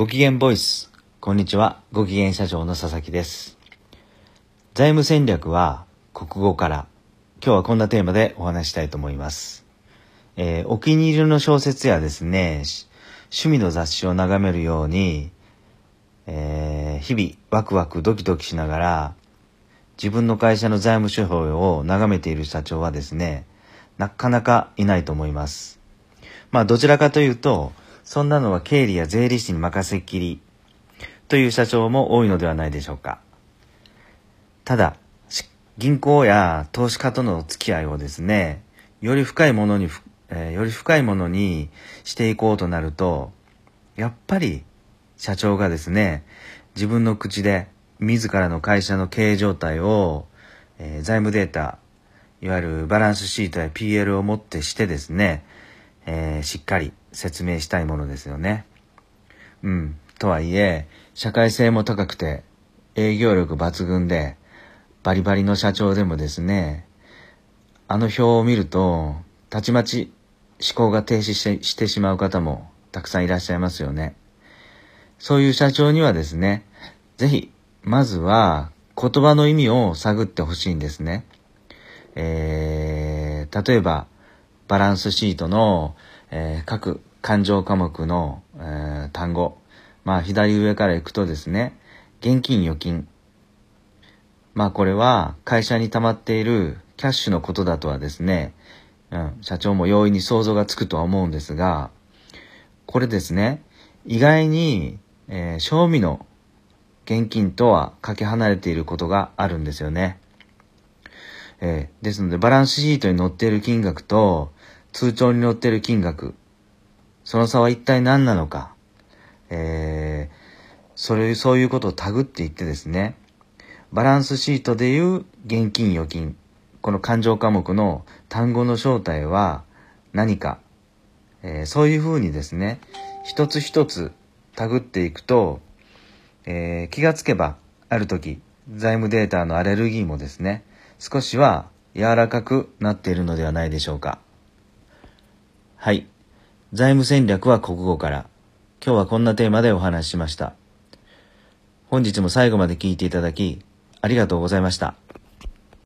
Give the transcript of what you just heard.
ご機嫌ボイス。こんにちは。ご機嫌社長の佐々木です。財務戦略は国語から。今日はこんなテーマでお話したいと思います。えーお気に入りの小説やですね、趣味の雑誌を眺めるように、えー日々ワクワクドキドキしながら、自分の会社の財務諸表を眺めている社長はですね、なかなかいないと思います。まあどちらかというと、そんなのは経理や税理士に任せっきりという社長も多いのではないでしょうか。ただ、銀行や投資家との付き合いをですね、より深いものに、えーより深いものにしていこうとなると、やっぱり社長がですね、自分の口で自らの会社の経営状態を、えー財務データ、いわゆるバランスシートや PL をもってしてですね、えーしっかり説明したいものですよね。うん。とはいえ、社会性も高くて、営業力抜群で、バリバリの社長でもですね、あの表を見ると、たちまち思考が停止してしてしまう方もたくさんいらっしゃいますよね。そういう社長にはですね、ぜひ、まずは言葉の意味を探ってほしいんですね。えー、例えば、バランスシートの、えー各勘定科目の、えー単語。まあ、左上から行くとですね、現金預金。まあ、これは会社に溜まっているキャッシュのことだとはですね、うん、社長も容易に想像がつくとは思うんですが、これですね、意外に、えー賞味の現金とはかけ離れていることがあるんですよね。えーですので、バランスシートに載っている金額と、通帳に載っている金額、その差は一体何なのか、えーそれ、そういうことをタグっていってですね、バランスシートでいう現金預金、この勘定科目の単語の正体は何か、えーそういうふうにですね、一つ一つタグっていくと、えー気がつけば、ある時、財務データのアレルギーもですね、少しは柔らかくなっているのではないでしょうか。はい。財務戦略は国語から。今日はこんなテーマでお話ししました。本日も最後まで聞いていただき、ありがとうございました。